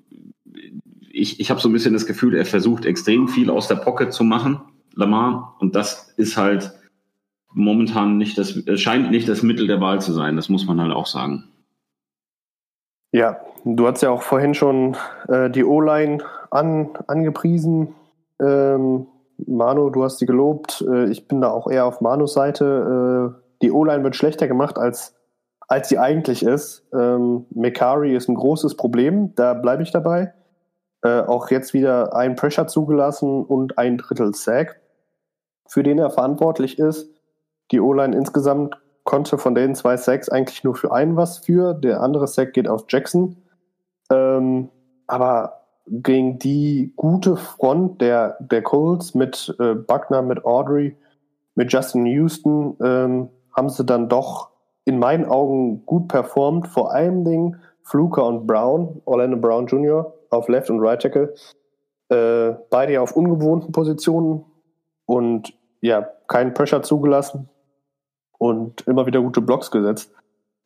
ich, ich habe so ein bisschen das Gefühl, er versucht extrem viel aus der Pocket zu machen, Lamar, und das ist halt momentan nicht das, scheint nicht das Mittel der Wahl zu sein, das muss man halt auch sagen. Ja, du hast ja auch vorhin schon äh, die O-Line an, angepriesen. Ähm, Manu, du hast sie gelobt. Äh, ich bin da auch eher auf Manus Seite. Äh, die O-Line wird schlechter gemacht, als, als sie eigentlich ist. Ähm, Mekari ist ein großes Problem, da bleibe ich dabei. Äh, auch jetzt wieder ein Pressure zugelassen und ein Drittel Sack, für den er verantwortlich ist. Die O-Line insgesamt konnte von den zwei Sacks eigentlich nur für einen was für. Der andere Sack geht auf Jackson. Ähm, aber gegen die gute Front der, der Colts mit äh, Buckner, mit Audrey, mit Justin Houston ähm, haben sie dann doch in meinen Augen gut performt. Vor allen Dingen Fluker und Brown, Orlando Brown Jr. auf Left und Right Tackle. Äh, beide auf ungewohnten Positionen und ja, keinen Pressure zugelassen und immer wieder gute Blocks gesetzt.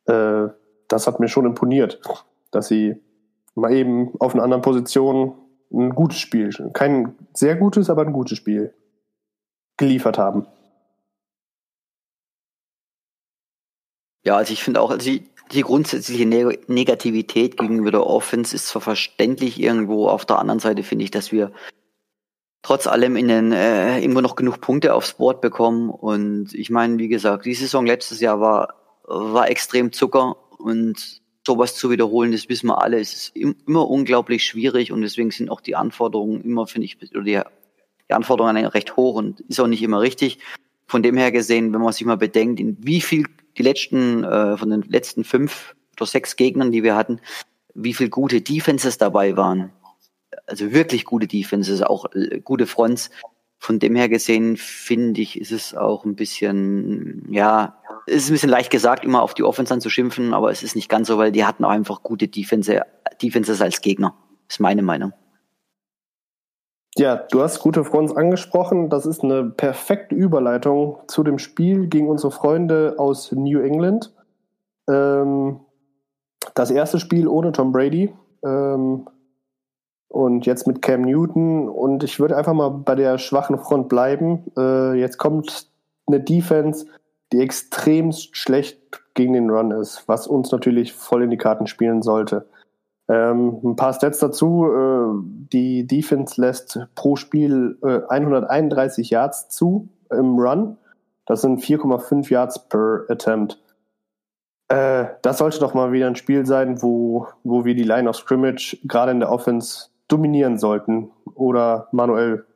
Äh, das hat mir schon imponiert, dass sie mal eben auf einer anderen Position ein gutes Spiel, kein sehr gutes, aber ein gutes Spiel geliefert haben. Ja, also ich finde auch, also die, die grundsätzliche Neg Negativität gegenüber der Offense ist zwar verständlich irgendwo, auf der anderen Seite finde ich, dass wir trotz allem in den, äh, immer noch genug Punkte aufs Board bekommen. Und ich meine, wie gesagt, die Saison letztes Jahr war, war extrem Zucker und sowas zu wiederholen, das wissen wir alle, es ist immer unglaublich schwierig und deswegen sind auch die Anforderungen immer, finde ich, oder die, die Anforderungen recht hoch und ist auch nicht immer richtig. Von dem her gesehen, wenn man sich mal bedenkt, in wie viel die letzten, äh, von den letzten fünf oder sechs Gegnern, die wir hatten, wie viel gute Defenses dabei waren. Also wirklich gute Defenses, auch äh, gute Fronts. Von dem her gesehen, finde ich, ist es auch ein bisschen, ja, ist ein bisschen leicht gesagt, immer auf die Offense anzuschimpfen, aber es ist nicht ganz so, weil die hatten auch einfach gute Defense, Defenses als Gegner. Ist meine Meinung. Ja, du hast gute Fronts angesprochen. Das ist eine perfekte Überleitung zu dem Spiel gegen unsere Freunde aus New England. Ähm, das erste Spiel ohne Tom Brady ähm, und jetzt mit Cam Newton. Und ich würde einfach mal bei der schwachen Front bleiben. Äh, jetzt kommt eine Defense, die extremst schlecht gegen den Run ist, was uns natürlich voll in die Karten spielen sollte. Ähm, ein paar Stats dazu. Äh, die Defense lässt pro Spiel äh, 131 Yards zu im Run. Das sind 4,5 Yards per Attempt. Äh, das sollte doch mal wieder ein Spiel sein, wo, wo wir die Line of Scrimmage gerade in der Offense dominieren sollten. Oder manuell.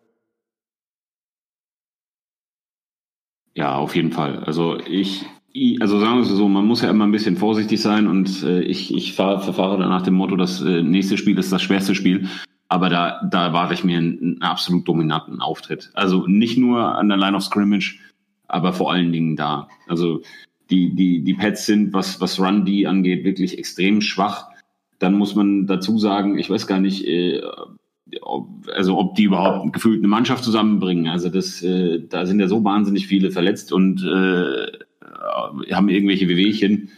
Ja, auf jeden Fall. Also ich also sagen wir es so, man muss ja immer ein bisschen vorsichtig sein und äh, ich, ich fahr, verfahre da nach dem Motto, das äh, nächste Spiel ist das schwerste Spiel. Aber da, da erwarte ich mir einen, einen absolut dominanten Auftritt. Also nicht nur an der Line of Scrimmage, aber vor allen Dingen da. Also die, die, die Pets sind, was, was Run D angeht, wirklich extrem schwach. Dann muss man dazu sagen, ich weiß gar nicht, äh, ob, also ob die überhaupt gefühlt eine Mannschaft zusammenbringen. Also das, äh, da sind ja so wahnsinnig viele verletzt und äh, haben irgendwelche Wehwehchen.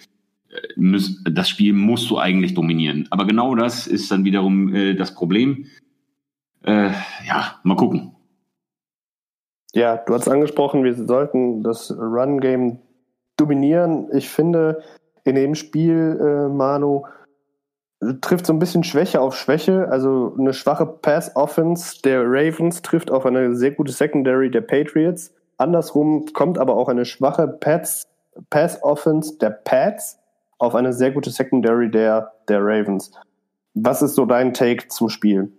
Äh, das Spiel musst du eigentlich dominieren. Aber genau das ist dann wiederum äh, das Problem. Äh, ja, mal gucken. Ja, du hast angesprochen, wir sollten das Run-Game dominieren. Ich finde, in dem Spiel, äh, Manu, trifft so ein bisschen Schwäche auf Schwäche. Also eine schwache Pass-Offense der Ravens trifft auf eine sehr gute Secondary der Patriots. Andersrum kommt aber auch eine schwache Pass Pass-Offense der Pats auf eine sehr gute Secondary der, der Ravens. Was ist so dein Take zum Spiel?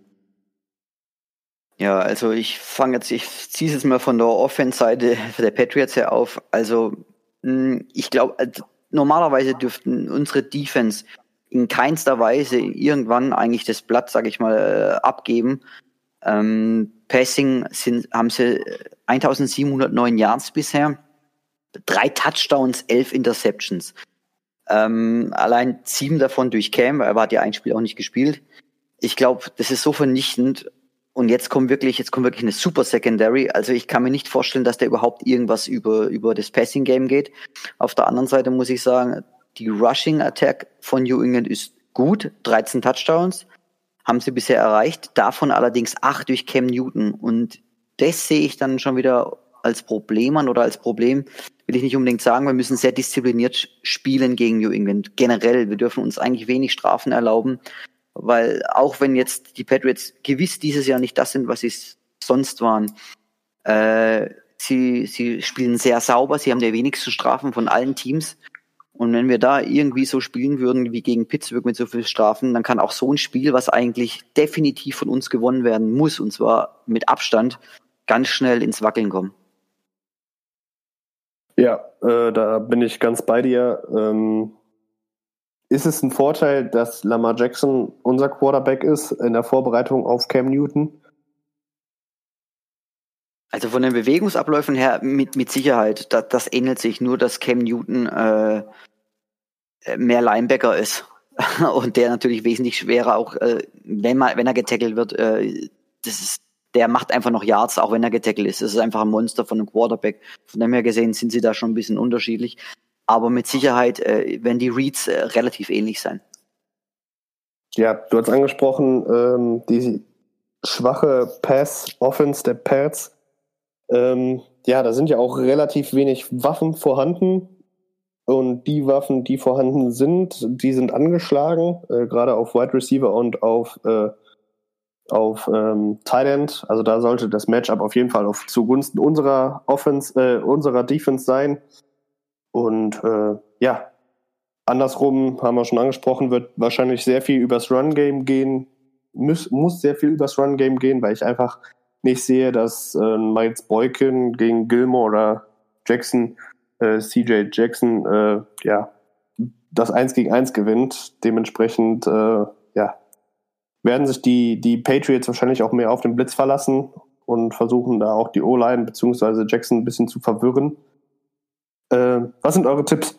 Ja, also ich fange jetzt, ich ziehe es jetzt mal von der Offense-Seite der Patriots her auf. Also hm, ich glaube, äh, normalerweise dürften unsere Defense in keinster Weise irgendwann eigentlich das Blatt, sage ich mal, äh, abgeben. Ähm, Passing sind, haben sie 1709 Yards bisher drei Touchdowns, elf Interceptions. Ähm, allein sieben davon durch Cam, er hat ja ein Spiel auch nicht gespielt. Ich glaube, das ist so vernichtend. Und jetzt kommt wirklich, jetzt kommt wirklich eine super Secondary. Also ich kann mir nicht vorstellen, dass der überhaupt irgendwas über, über das Passing Game geht. Auf der anderen Seite muss ich sagen, die Rushing Attack von New England ist gut. 13 Touchdowns haben sie bisher erreicht. Davon allerdings acht durch Cam Newton. Und das sehe ich dann schon wieder als Problem an oder als Problem, will ich nicht unbedingt sagen, wir müssen sehr diszipliniert spielen gegen New England. Generell, wir dürfen uns eigentlich wenig Strafen erlauben, weil auch wenn jetzt die Patriots gewiss dieses Jahr nicht das sind, was sie sonst waren, äh, sie, sie spielen sehr sauber, sie haben die wenigsten Strafen von allen Teams. Und wenn wir da irgendwie so spielen würden wie gegen Pittsburgh mit so viel Strafen, dann kann auch so ein Spiel, was eigentlich definitiv von uns gewonnen werden muss, und zwar mit Abstand, ganz schnell ins Wackeln kommen. Ja, äh, da bin ich ganz bei dir. Ähm, ist es ein Vorteil, dass Lamar Jackson unser Quarterback ist in der Vorbereitung auf Cam Newton? Also von den Bewegungsabläufen her mit, mit Sicherheit. Das, das ähnelt sich nur, dass Cam Newton äh, mehr Linebacker ist. Und der natürlich wesentlich schwerer auch, äh, wenn, man, wenn er getackelt wird, äh, das ist, der macht einfach noch Yards, auch wenn er getackelt ist. Das ist einfach ein Monster von einem Quarterback. Von dem her gesehen sind sie da schon ein bisschen unterschiedlich aber mit Sicherheit äh, werden die Reads äh, relativ ähnlich sein. Ja, du hast angesprochen, ähm, die schwache Pass-Offense der Pats. Ähm, ja, da sind ja auch relativ wenig Waffen vorhanden. Und die Waffen, die vorhanden sind, die sind angeschlagen, äh, gerade auf Wide Receiver und auf, äh, auf ähm, End. Also da sollte das Matchup auf jeden Fall auf zugunsten unserer Offense, äh, unserer Defense sein. Und äh, ja, andersrum haben wir schon angesprochen, wird wahrscheinlich sehr viel übers Run-Game gehen, muss, muss sehr viel übers Run-Game gehen, weil ich einfach nicht sehe, dass äh, Miles Boykin gegen Gilmore oder Jackson, äh, CJ Jackson, äh, ja, das 1 gegen 1 gewinnt. Dementsprechend, äh, ja, werden sich die, die Patriots wahrscheinlich auch mehr auf den Blitz verlassen und versuchen da auch die O-Line bzw. Jackson ein bisschen zu verwirren. Äh, was sind eure Tipps?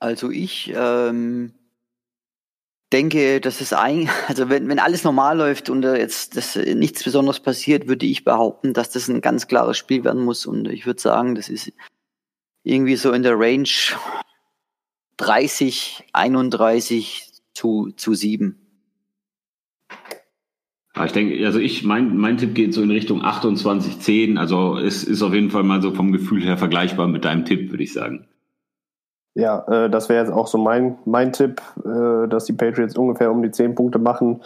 Also ich ähm, denke, dass es ein, also wenn, wenn alles normal läuft und jetzt das, nichts Besonderes passiert, würde ich behaupten, dass das ein ganz klares Spiel werden muss. Und ich würde sagen, das ist irgendwie so in der Range 30, 31 zu, zu 7. Ja, ich denke, also ich, mein, mein Tipp geht so in Richtung 28, 10. Also es ist auf jeden Fall mal so vom Gefühl her vergleichbar mit deinem Tipp, würde ich sagen. Ja, äh, das wäre jetzt auch so mein, mein Tipp, äh, dass die Patriots ungefähr um die 10 Punkte machen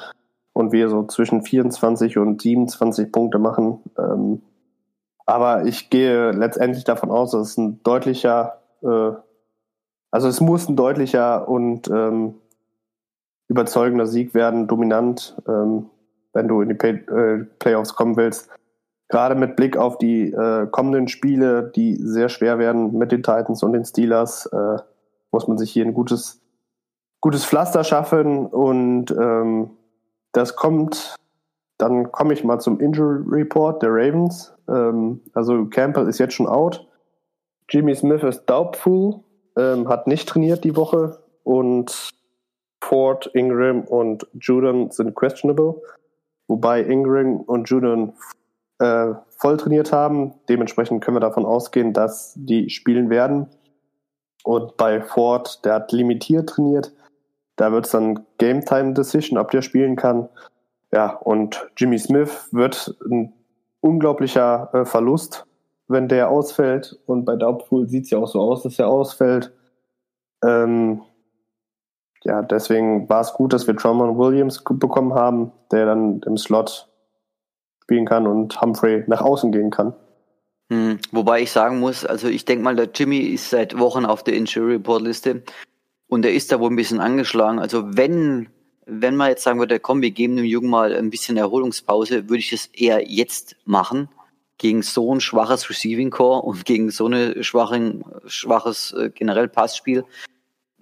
und wir so zwischen 24 und 27 Punkte machen. Ähm, aber ich gehe letztendlich davon aus, dass es ein deutlicher, äh, also es muss ein deutlicher und ähm, überzeugender Sieg werden, dominant. Ähm, wenn du in die Pay äh, Playoffs kommen willst. Gerade mit Blick auf die äh, kommenden Spiele, die sehr schwer werden mit den Titans und den Steelers, äh, muss man sich hier ein gutes, gutes Pflaster schaffen. Und ähm, das kommt, dann komme ich mal zum Injury Report der Ravens. Ähm, also Campbell ist jetzt schon out. Jimmy Smith ist doubtful, ähm, hat nicht trainiert die Woche und Ford, Ingram und Judon sind questionable wobei Ingram und Judon äh, voll trainiert haben. Dementsprechend können wir davon ausgehen, dass die spielen werden. Und bei Ford, der hat limitiert trainiert. Da wird es dann Game Time Decision, ob der spielen kann. Ja, und Jimmy Smith wird ein unglaublicher äh, Verlust, wenn der ausfällt. Und bei Doubtful sieht es ja auch so aus, dass er ausfällt. Ähm, ja, deswegen war es gut, dass wir Drummond Williams bekommen haben, der dann im Slot spielen kann und Humphrey nach außen gehen kann. Hm, wobei ich sagen muss, also ich denke mal, der Jimmy ist seit Wochen auf der Injury Report Liste und er ist da wohl ein bisschen angeschlagen. Also wenn, wenn man jetzt sagen würde, komm, wir geben dem Jungen mal ein bisschen Erholungspause, würde ich das eher jetzt machen gegen so ein schwaches Receiving Core und gegen so eine schwachen, schwaches äh, generell Passspiel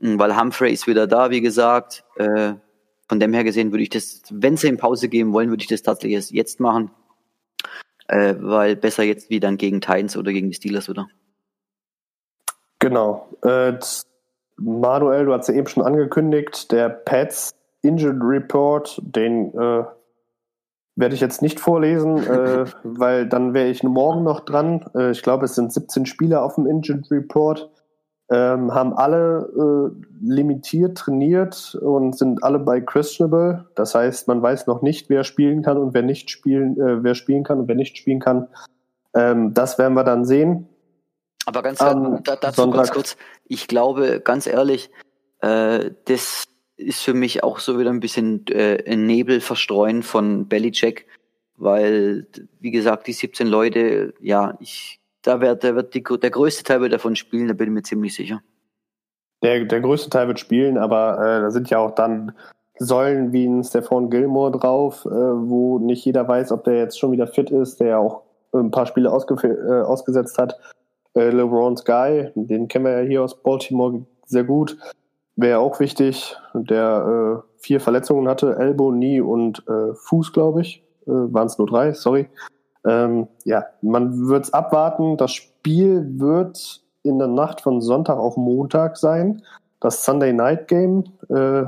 weil Humphrey ist wieder da, wie gesagt. Äh, von dem her gesehen würde ich das, wenn sie in Pause gehen wollen, würde ich das tatsächlich jetzt machen. Äh, weil besser jetzt wie dann gegen Titans oder gegen die Steelers wieder. Genau. Äh, Manuel, du hast ja eben schon angekündigt, der Pets Injured Report, den äh, werde ich jetzt nicht vorlesen, äh, weil dann wäre ich morgen noch dran. Äh, ich glaube, es sind 17 Spieler auf dem Injured Report ähm, haben alle äh, limitiert trainiert und sind alle bei questionable. Das heißt, man weiß noch nicht, wer spielen kann und wer nicht spielen, äh, wer spielen kann und wer nicht spielen kann. Ähm, das werden wir dann sehen. Aber ganz ähm, da, dazu Sonntag. ganz kurz, ich glaube, ganz ehrlich, äh, das ist für mich auch so wieder ein bisschen äh, ein Nebel verstreuen von Bellycheck, weil, wie gesagt, die 17 Leute, ja, ich da wird, da wird die, der größte Teil wird davon spielen, da bin ich mir ziemlich sicher. Der, der größte Teil wird spielen, aber äh, da sind ja auch dann Säulen wie ein Stefan Gilmore drauf, äh, wo nicht jeder weiß, ob der jetzt schon wieder fit ist, der ja auch ein paar Spiele äh, ausgesetzt hat. Äh, LeBron Sky, den kennen wir ja hier aus Baltimore sehr gut, wäre auch wichtig, der äh, vier Verletzungen hatte, Elbow, Knie und äh, Fuß, glaube ich. Äh, Waren es nur drei, sorry. Ähm, ja, man wird es abwarten. Das Spiel wird in der Nacht von Sonntag auf Montag sein. Das Sunday Night Game, äh,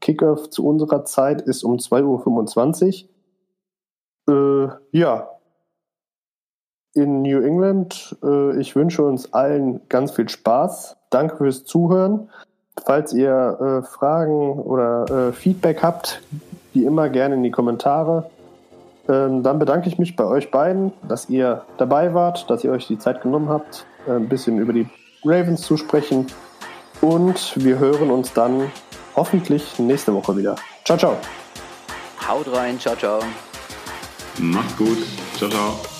Kickoff zu unserer Zeit, ist um 2.25 Uhr. Äh, ja, in New England. Äh, ich wünsche uns allen ganz viel Spaß. Danke fürs Zuhören. Falls ihr äh, Fragen oder äh, Feedback habt, wie immer gerne in die Kommentare. Ähm, dann bedanke ich mich bei euch beiden, dass ihr dabei wart, dass ihr euch die Zeit genommen habt, äh, ein bisschen über die Ravens zu sprechen. Und wir hören uns dann hoffentlich nächste Woche wieder. Ciao, ciao. Haut rein, ciao, ciao. Macht's gut. Ciao, ciao.